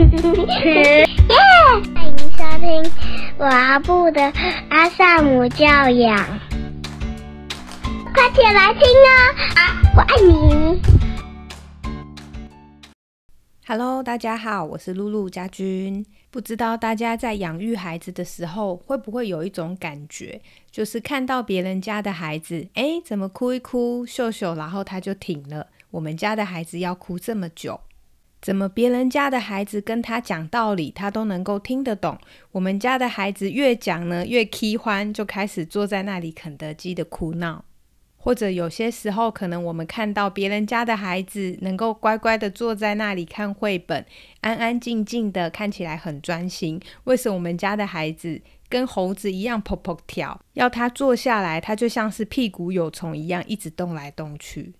欢迎收听阿布的阿萨姆教养，快起来听啊！我爱你。Hello，大家好，我是露露家君。不知道大家在养育孩子的时候，会不会有一种感觉，就是看到别人家的孩子，哎，怎么哭一哭，秀秀，然后他就停了。我们家的孩子要哭这么久，怎么别人家的孩子跟他讲道理，他都能够听得懂？我们家的孩子越讲呢，越气欢，就开始坐在那里肯德基的哭闹。或者有些时候，可能我们看到别人家的孩子能够乖乖的坐在那里看绘本，安安静静的，看起来很专心。为什么我们家的孩子跟猴子一样，噗噗跳？要他坐下来，他就像是屁股有虫一样，一直动来动去。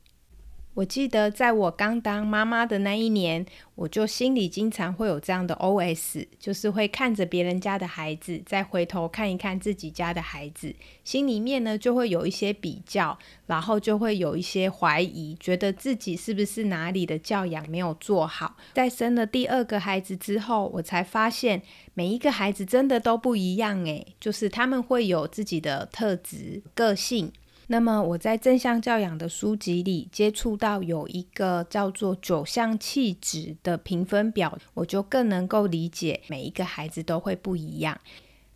我记得在我刚当妈妈的那一年，我就心里经常会有这样的 OS，就是会看着别人家的孩子，再回头看一看自己家的孩子，心里面呢就会有一些比较，然后就会有一些怀疑，觉得自己是不是哪里的教养没有做好。在生了第二个孩子之后，我才发现每一个孩子真的都不一样诶，就是他们会有自己的特质、个性。那么我在正向教养的书籍里接触到有一个叫做九项气质的评分表，我就更能够理解每一个孩子都会不一样。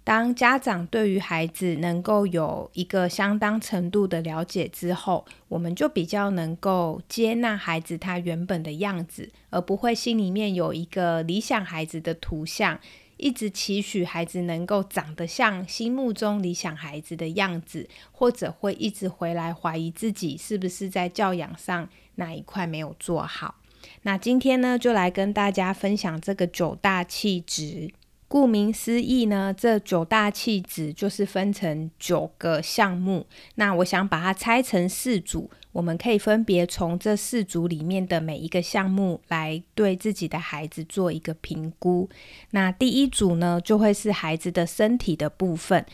当家长对于孩子能够有一个相当程度的了解之后，我们就比较能够接纳孩子他原本的样子，而不会心里面有一个理想孩子的图像。一直期许孩子能够长得像心目中理想孩子的样子，或者会一直回来怀疑自己是不是在教养上哪一块没有做好。那今天呢，就来跟大家分享这个九大气质。顾名思义呢，这九大气质就是分成九个项目。那我想把它拆成四组。我们可以分别从这四组里面的每一个项目来对自己的孩子做一个评估。那第一组呢，就会是孩子的身体的部分。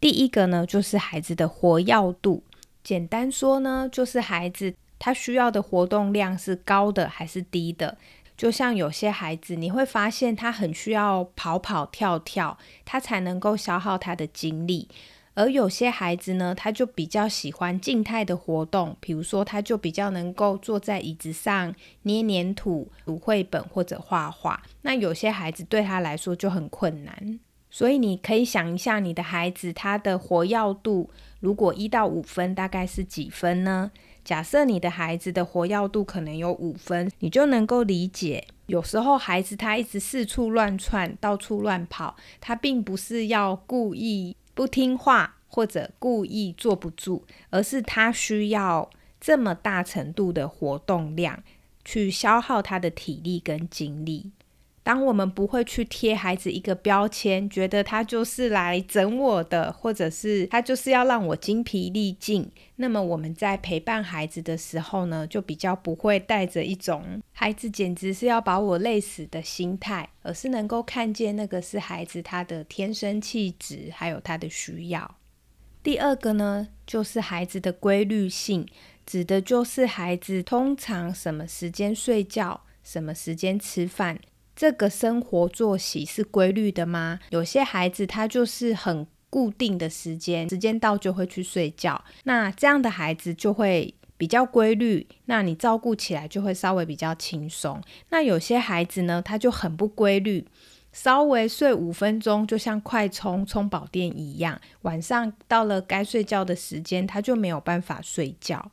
第一个呢，就是孩子的活跃度。简单说呢，就是孩子他需要的活动量是高的还是低的。就像有些孩子，你会发现他很需要跑跑跳跳，他才能够消耗他的精力。而有些孩子呢，他就比较喜欢静态的活动，比如说，他就比较能够坐在椅子上捏黏土、读绘本或者画画。那有些孩子对他来说就很困难。所以你可以想一下，你的孩子他的活跃度，如果一到五分，大概是几分呢？假设你的孩子的活跃度可能有五分，你就能够理解，有时候孩子他一直四处乱窜、到处乱跑，他并不是要故意。不听话或者故意坐不住，而是他需要这么大程度的活动量去消耗他的体力跟精力。当我们不会去贴孩子一个标签，觉得他就是来整我的，或者是他就是要让我精疲力尽，那么我们在陪伴孩子的时候呢，就比较不会带着一种孩子简直是要把我累死的心态，而是能够看见那个是孩子他的天生气质，还有他的需要。第二个呢，就是孩子的规律性，指的就是孩子通常什么时间睡觉，什么时间吃饭。这个生活作息是规律的吗？有些孩子他就是很固定的时间，时间到就会去睡觉。那这样的孩子就会比较规律，那你照顾起来就会稍微比较轻松。那有些孩子呢，他就很不规律，稍微睡五分钟就像快充充饱电一样，晚上到了该睡觉的时间，他就没有办法睡觉。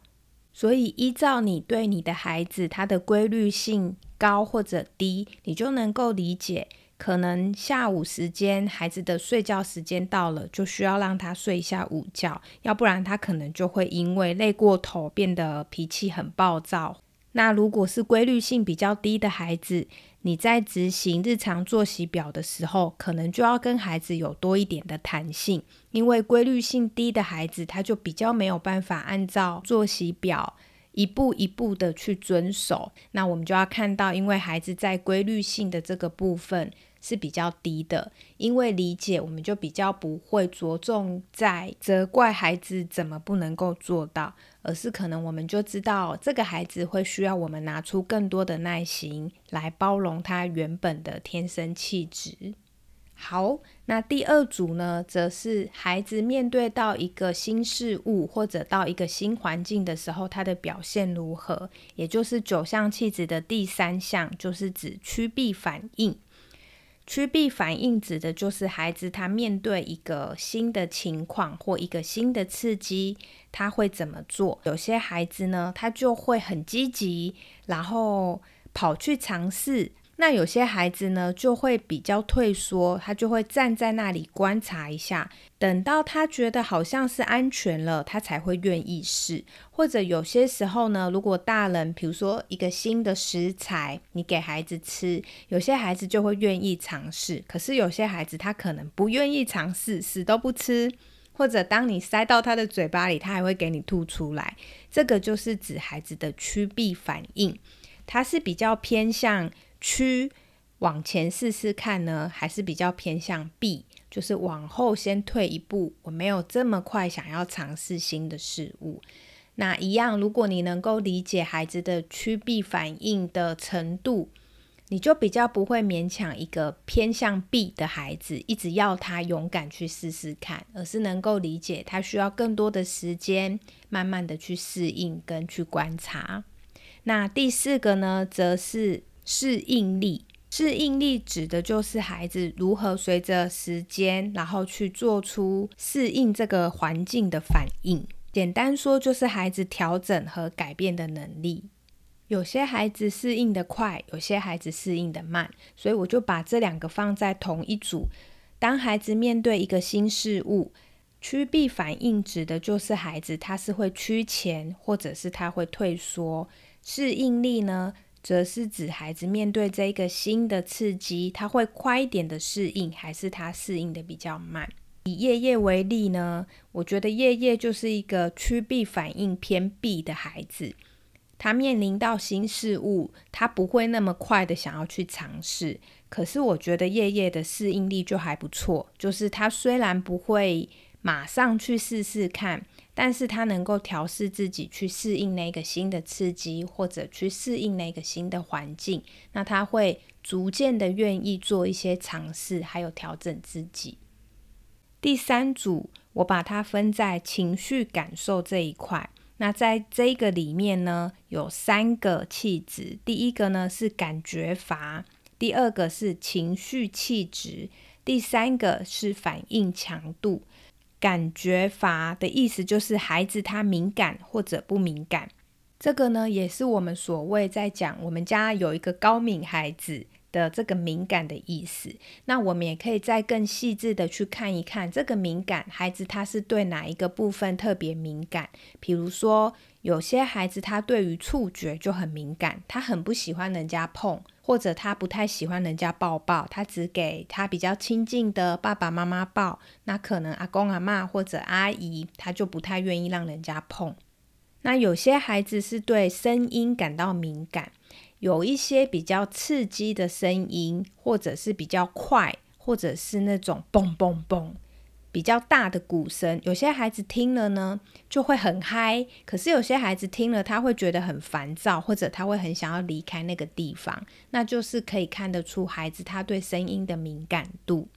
所以依照你对你的孩子他的规律性。高或者低，你就能够理解，可能下午时间孩子的睡觉时间到了，就需要让他睡一下午觉，要不然他可能就会因为累过头变得脾气很暴躁。那如果是规律性比较低的孩子，你在执行日常作息表的时候，可能就要跟孩子有多一点的弹性，因为规律性低的孩子，他就比较没有办法按照作息表。一步一步的去遵守，那我们就要看到，因为孩子在规律性的这个部分是比较低的，因为理解，我们就比较不会着重在责怪孩子怎么不能够做到，而是可能我们就知道这个孩子会需要我们拿出更多的耐心来包容他原本的天生气质。好，那第二组呢，则是孩子面对到一个新事物或者到一个新环境的时候，他的表现如何？也就是九项气质的第三项，就是指趋避反应。趋避反应指的就是孩子他面对一个新的情况或一个新的刺激，他会怎么做？有些孩子呢，他就会很积极，然后跑去尝试。那有些孩子呢，就会比较退缩，他就会站在那里观察一下，等到他觉得好像是安全了，他才会愿意试。或者有些时候呢，如果大人，比如说一个新的食材，你给孩子吃，有些孩子就会愿意尝试。可是有些孩子他可能不愿意尝试，死都不吃，或者当你塞到他的嘴巴里，他还会给你吐出来。这个就是指孩子的趋避反应，它是比较偏向。趋往前试试看呢，还是比较偏向 B，就是往后先退一步，我没有这么快想要尝试新的事物。那一样，如果你能够理解孩子的趋避反应的程度，你就比较不会勉强一个偏向 B 的孩子，一直要他勇敢去试试看，而是能够理解他需要更多的时间，慢慢的去适应跟去观察。那第四个呢，则是。适应力，适应力指的就是孩子如何随着时间，然后去做出适应这个环境的反应。简单说，就是孩子调整和改变的能力。有些孩子适应的快，有些孩子适应的慢，所以我就把这两个放在同一组。当孩子面对一个新事物，趋避反应指的就是孩子他是会趋前，或者是他会退缩。适应力呢？则是指孩子面对这个新的刺激，他会快一点的适应，还是他适应的比较慢？以叶叶为例呢，我觉得叶叶就是一个趋避反应偏避的孩子，他面临到新事物，他不会那么快的想要去尝试。可是我觉得叶叶的适应力就还不错，就是他虽然不会马上去试试看。但是他能够调试自己去适应那个新的刺激，或者去适应那个新的环境，那他会逐渐的愿意做一些尝试，还有调整自己。第三组，我把它分在情绪感受这一块。那在这个里面呢，有三个气质。第一个呢是感觉阀，第二个是情绪气质，第三个是反应强度。感觉阀的意思就是孩子他敏感或者不敏感，这个呢也是我们所谓在讲我们家有一个高敏孩子的这个敏感的意思。那我们也可以再更细致的去看一看这个敏感孩子他是对哪一个部分特别敏感。比如说有些孩子他对于触觉就很敏感，他很不喜欢人家碰。或者他不太喜欢人家抱抱，他只给他比较亲近的爸爸妈妈抱。那可能阿公阿妈或者阿姨，他就不太愿意让人家碰。那有些孩子是对声音感到敏感，有一些比较刺激的声音，或者是比较快，或者是那种嘣嘣嘣。比较大的鼓声，有些孩子听了呢就会很嗨，可是有些孩子听了他会觉得很烦躁，或者他会很想要离开那个地方，那就是可以看得出孩子他对声音的敏感度。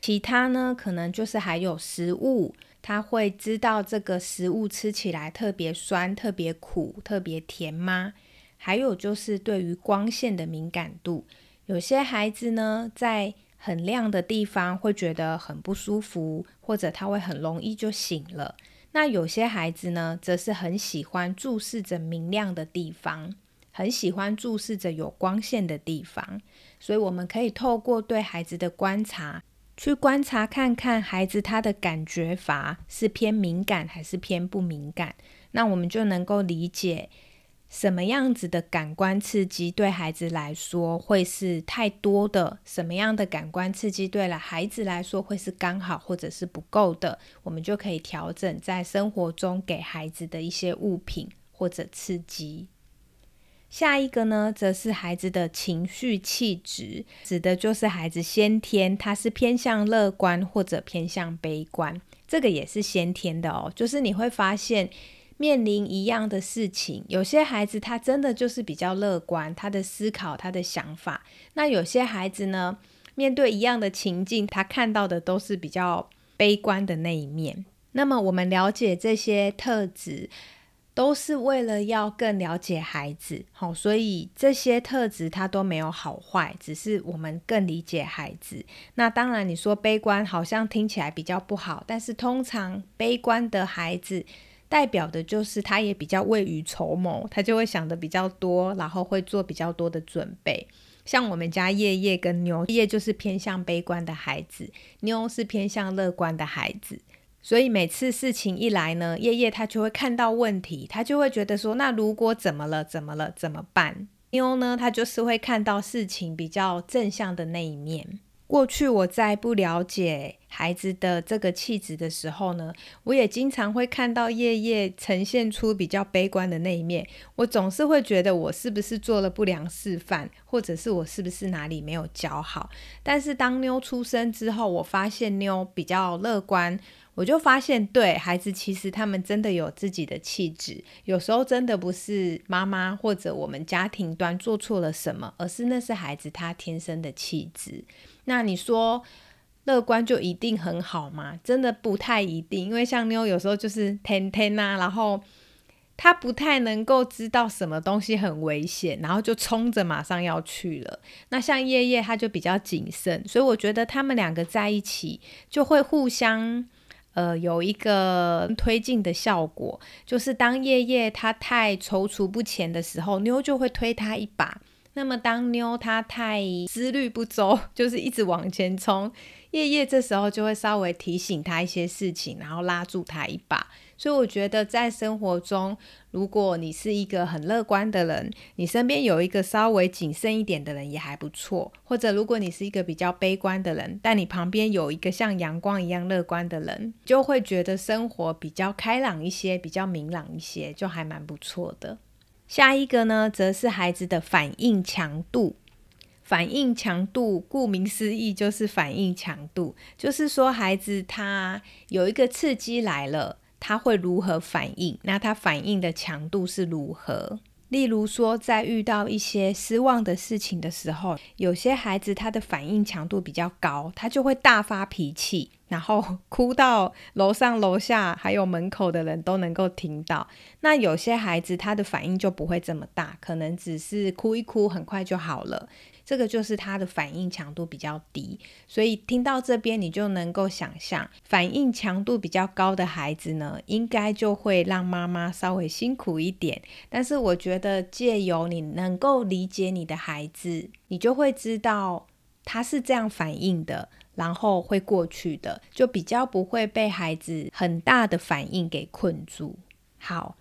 其他呢，可能就是还有食物，他会知道这个食物吃起来特别酸、特别苦、特别甜吗？还有就是对于光线的敏感度，有些孩子呢在。很亮的地方会觉得很不舒服，或者他会很容易就醒了。那有些孩子呢，则是很喜欢注视着明亮的地方，很喜欢注视着有光线的地方。所以我们可以透过对孩子的观察，去观察看看孩子他的感觉阀是偏敏感还是偏不敏感。那我们就能够理解。什么样子的感官刺激对孩子来说会是太多的？什么样的感官刺激对了孩子来说会是刚好或者是不够的？我们就可以调整在生活中给孩子的一些物品或者刺激。下一个呢，则是孩子的情绪气质，指的就是孩子先天他是偏向乐观或者偏向悲观，这个也是先天的哦。就是你会发现。面临一样的事情，有些孩子他真的就是比较乐观，他的思考、他的想法；那有些孩子呢，面对一样的情境，他看到的都是比较悲观的那一面。那么我们了解这些特质。都是为了要更了解孩子，好，所以这些特质它都没有好坏，只是我们更理解孩子。那当然，你说悲观好像听起来比较不好，但是通常悲观的孩子代表的就是他也比较未雨绸缪，他就会想的比较多，然后会做比较多的准备。像我们家叶叶跟妞，叶就是偏向悲观的孩子，妞是偏向乐观的孩子。所以每次事情一来呢，叶叶他就会看到问题，他就会觉得说，那如果怎么了，怎么了，怎么办？妞呢，他就是会看到事情比较正向的那一面。过去我在不了解孩子的这个气质的时候呢，我也经常会看到夜夜呈现出比较悲观的那一面。我总是会觉得我是不是做了不良示范，或者是我是不是哪里没有教好？但是当妞出生之后，我发现妞比较乐观。我就发现，对孩子，其实他们真的有自己的气质。有时候真的不是妈妈或者我们家庭端做错了什么，而是那是孩子他天生的气质。那你说乐观就一定很好吗？真的不太一定，因为像妞有时候就是天天啊，然后他不太能够知道什么东西很危险，然后就冲着马上要去了。那像叶叶他就比较谨慎，所以我觉得他们两个在一起就会互相。呃，有一个推进的效果，就是当夜夜他太踌躇不前的时候，妞就会推他一把。那么当妞她太思虑不周，就是一直往前冲，叶叶这时候就会稍微提醒他一些事情，然后拉住他一把。所以我觉得在生活中，如果你是一个很乐观的人，你身边有一个稍微谨慎一点的人也还不错。或者如果你是一个比较悲观的人，但你旁边有一个像阳光一样乐观的人，就会觉得生活比较开朗一些，比较明朗一些，就还蛮不错的。下一个呢，则是孩子的反应强度。反应强度，顾名思义就是反应强度，就是说孩子他有一个刺激来了。他会如何反应？那他反应的强度是如何？例如说，在遇到一些失望的事情的时候，有些孩子他的反应强度比较高，他就会大发脾气，然后哭到楼上楼下还有门口的人都能够听到。那有些孩子他的反应就不会这么大，可能只是哭一哭，很快就好了。这个就是他的反应强度比较低，所以听到这边你就能够想象，反应强度比较高的孩子呢，应该就会让妈妈稍微辛苦一点。但是我觉得借由你能够理解你的孩子，你就会知道他是这样反应的，然后会过去的，就比较不会被孩子很大的反应给困住。好。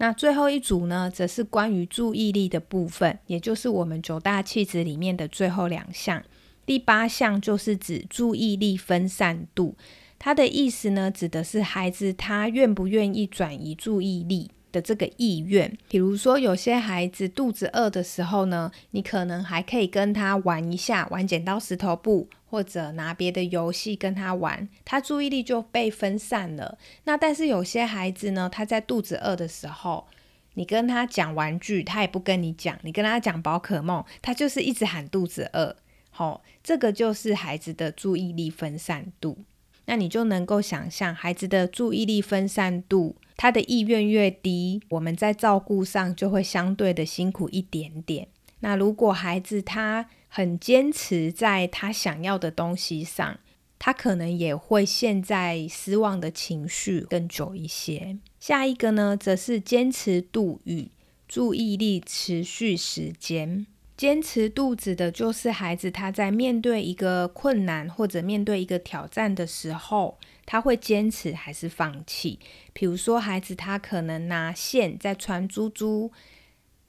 那最后一组呢，则是关于注意力的部分，也就是我们九大气质里面的最后两项。第八项就是指注意力分散度，它的意思呢，指的是孩子他愿不愿意转移注意力。的这个意愿，比如说有些孩子肚子饿的时候呢，你可能还可以跟他玩一下，玩剪刀石头布，或者拿别的游戏跟他玩，他注意力就被分散了。那但是有些孩子呢，他在肚子饿的时候，你跟他讲玩具，他也不跟你讲；你跟他讲宝可梦，他就是一直喊肚子饿。好，这个就是孩子的注意力分散度。那你就能够想象，孩子的注意力分散度。他的意愿越低，我们在照顾上就会相对的辛苦一点点。那如果孩子他很坚持在他想要的东西上，他可能也会陷在失望的情绪更久一些。下一个呢，则是坚持度与注意力持续时间。坚持度指的就是孩子他在面对一个困难或者面对一个挑战的时候。他会坚持还是放弃？比如说，孩子他可能拿线在穿珠珠，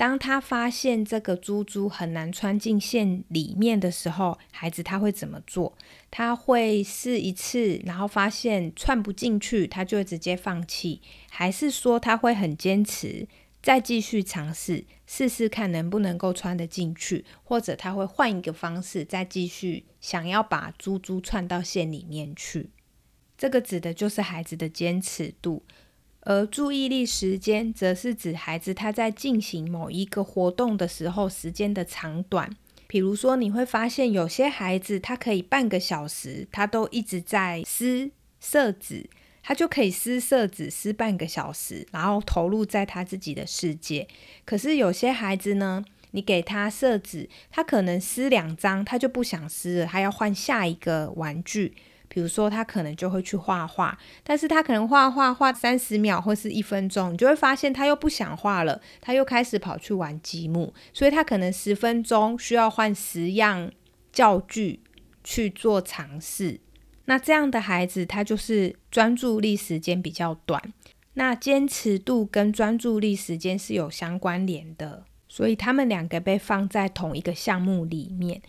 当他发现这个珠珠很难穿进线里面的时候，孩子他会怎么做？他会试一次，然后发现串不进去，他就会直接放弃，还是说他会很坚持，再继续尝试，试试看能不能够穿得进去，或者他会换一个方式，再继续想要把珠珠串到线里面去？这个指的就是孩子的坚持度。而注意力时间则是指孩子他在进行某一个活动的时候时间的长短。比如说，你会发现有些孩子他可以半个小时，他都一直在撕色纸，他就可以撕色纸撕半个小时，然后投入在他自己的世界。可是有些孩子呢，你给他色纸，他可能撕两张，他就不想撕了，他要换下一个玩具。比如说，他可能就会去画画，但是他可能画画画三十秒或是一分钟，你就会发现他又不想画了，他又开始跑去玩积木，所以他可能十分钟需要换十样教具去做尝试。那这样的孩子，他就是专注力时间比较短。那坚持度跟专注力时间是有相关联的，所以他们两个被放在同一个项目里面。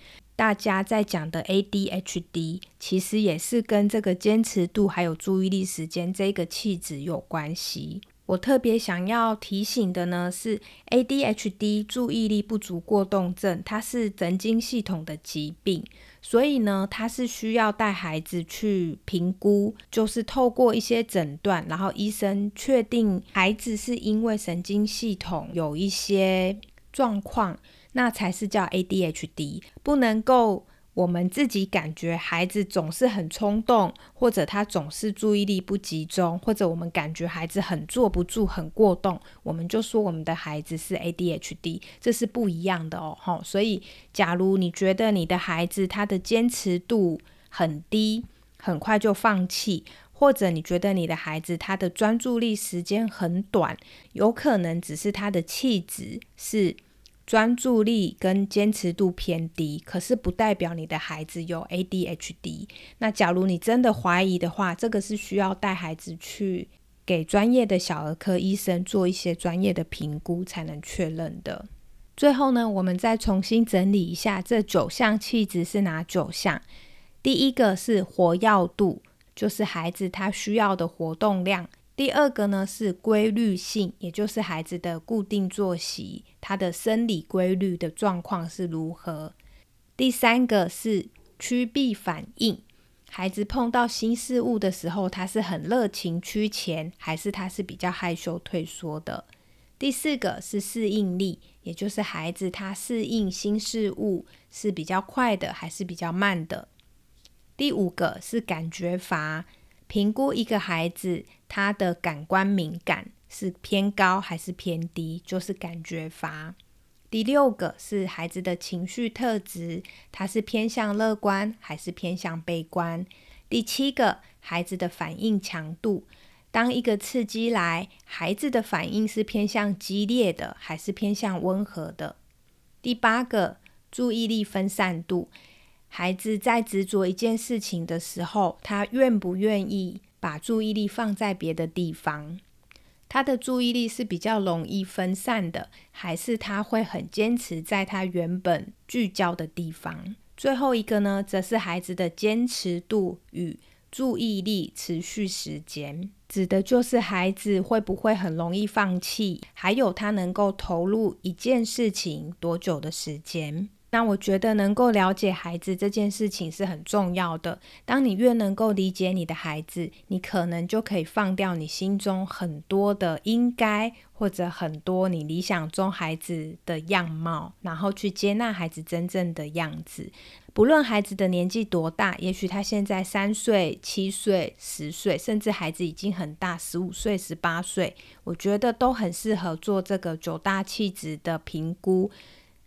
大家在讲的 ADHD，其实也是跟这个坚持度还有注意力时间这个气质有关系。我特别想要提醒的呢是，ADHD 注意力不足过动症，它是神经系统的疾病，所以呢，它是需要带孩子去评估，就是透过一些诊断，然后医生确定孩子是因为神经系统有一些状况。那才是叫 ADHD，不能够我们自己感觉孩子总是很冲动，或者他总是注意力不集中，或者我们感觉孩子很坐不住、很过动，我们就说我们的孩子是 ADHD，这是不一样的哦。哈，所以假如你觉得你的孩子他的坚持度很低，很快就放弃，或者你觉得你的孩子他的专注力时间很短，有可能只是他的气质是。专注力跟坚持度偏低，可是不代表你的孩子有 ADHD。那假如你真的怀疑的话，这个是需要带孩子去给专业的小儿科医生做一些专业的评估才能确认的。最后呢，我们再重新整理一下这九项气质是哪九项？第一个是活跃度，就是孩子他需要的活动量。第二个呢是规律性，也就是孩子的固定作息，他的生理规律的状况是如何。第三个是趋避反应，孩子碰到新事物的时候，他是很热情趋前，还是他是比较害羞退缩的。第四个是适应力，也就是孩子他适应新事物是比较快的，还是比较慢的。第五个是感觉阀。评估一个孩子他的感官敏感是偏高还是偏低，就是感觉阀。第六个是孩子的情绪特质，他是偏向乐观还是偏向悲观。第七个，孩子的反应强度，当一个刺激来，孩子的反应是偏向激烈的还是偏向温和的。第八个，注意力分散度。孩子在执着一件事情的时候，他愿不愿意把注意力放在别的地方？他的注意力是比较容易分散的，还是他会很坚持在他原本聚焦的地方？最后一个呢，则是孩子的坚持度与注意力持续时间，指的就是孩子会不会很容易放弃，还有他能够投入一件事情多久的时间。那我觉得能够了解孩子这件事情是很重要的。当你越能够理解你的孩子，你可能就可以放掉你心中很多的应该，或者很多你理想中孩子的样貌，然后去接纳孩子真正的样子。不论孩子的年纪多大，也许他现在三岁、七岁、十岁，甚至孩子已经很大，十五岁、十八岁，我觉得都很适合做这个九大气质的评估。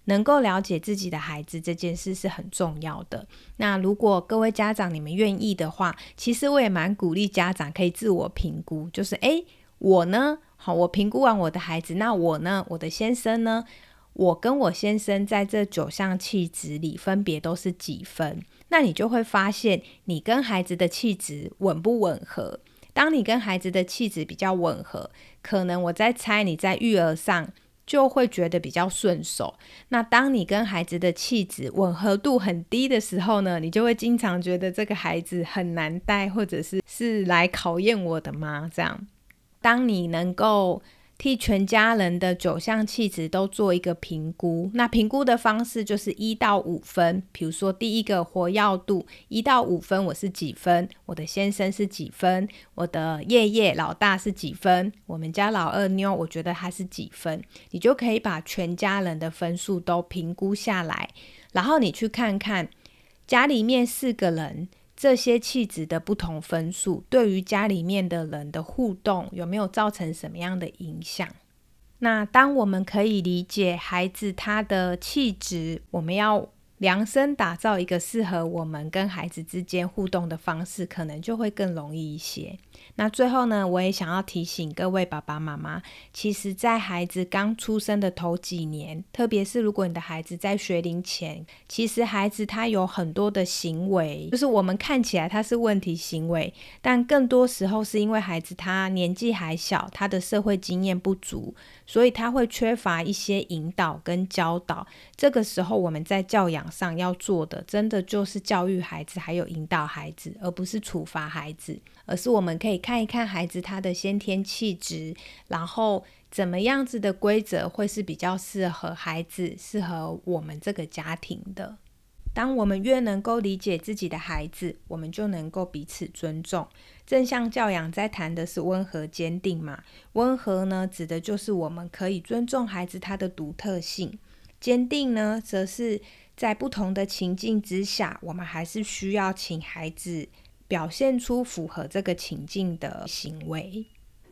能够了解自己的孩子这件事是很重要的。那如果各位家长你们愿意的话，其实我也蛮鼓励家长可以自我评估，就是诶，我呢，好，我评估完我的孩子，那我呢，我的先生呢，我跟我先生在这九项气质里分别都是几分？那你就会发现你跟孩子的气质吻不吻合。当你跟孩子的气质比较吻合，可能我在猜你在育儿上。就会觉得比较顺手。那当你跟孩子的气质吻合度很低的时候呢，你就会经常觉得这个孩子很难带，或者是是来考验我的吗？这样，当你能够替全家人的九项气质都做一个评估。那评估的方式就是一到五分，比如说第一个活跃度一到五分，我是几分？我的先生是几分？我的爷爷老大是几分？我们家老二妞，我觉得他是几分？你就可以把全家人的分数都评估下来，然后你去看看家里面四个人。这些气质的不同分数，对于家里面的人的互动有没有造成什么样的影响？那当我们可以理解孩子他的气质，我们要。量身打造一个适合我们跟孩子之间互动的方式，可能就会更容易一些。那最后呢，我也想要提醒各位爸爸妈妈，其实，在孩子刚出生的头几年，特别是如果你的孩子在学龄前，其实孩子他有很多的行为，就是我们看起来他是问题行为，但更多时候是因为孩子他年纪还小，他的社会经验不足。所以他会缺乏一些引导跟教导，这个时候我们在教养上要做的，真的就是教育孩子，还有引导孩子，而不是处罚孩子，而是我们可以看一看孩子他的先天气质，然后怎么样子的规则会是比较适合孩子，适合我们这个家庭的。当我们越能够理解自己的孩子，我们就能够彼此尊重。正向教养在谈的是温和坚定嘛？温和呢，指的就是我们可以尊重孩子他的独特性；坚定呢，则是在不同的情境之下，我们还是需要请孩子表现出符合这个情境的行为。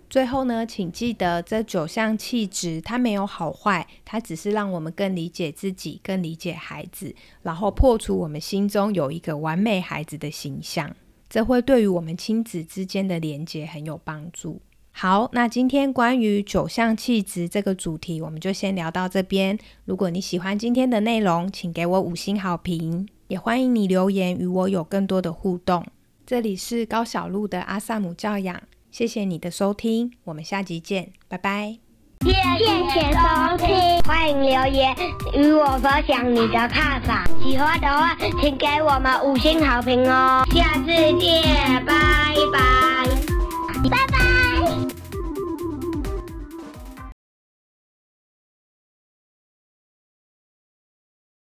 最后呢，请记得这九项气质，它没有好坏，它只是让我们更理解自己，更理解孩子，然后破除我们心中有一个完美孩子的形象。这会对于我们亲子之间的连接很有帮助。好，那今天关于九项气质这个主题，我们就先聊到这边。如果你喜欢今天的内容，请给我五星好评，也欢迎你留言与我有更多的互动。这里是高小路的阿萨姆教养。谢谢你的收听，我们下集见，拜拜。谢谢收听，欢迎留言与我分享你的看法。喜欢的话，请给我们五星好评哦。下次见，拜拜，拜拜。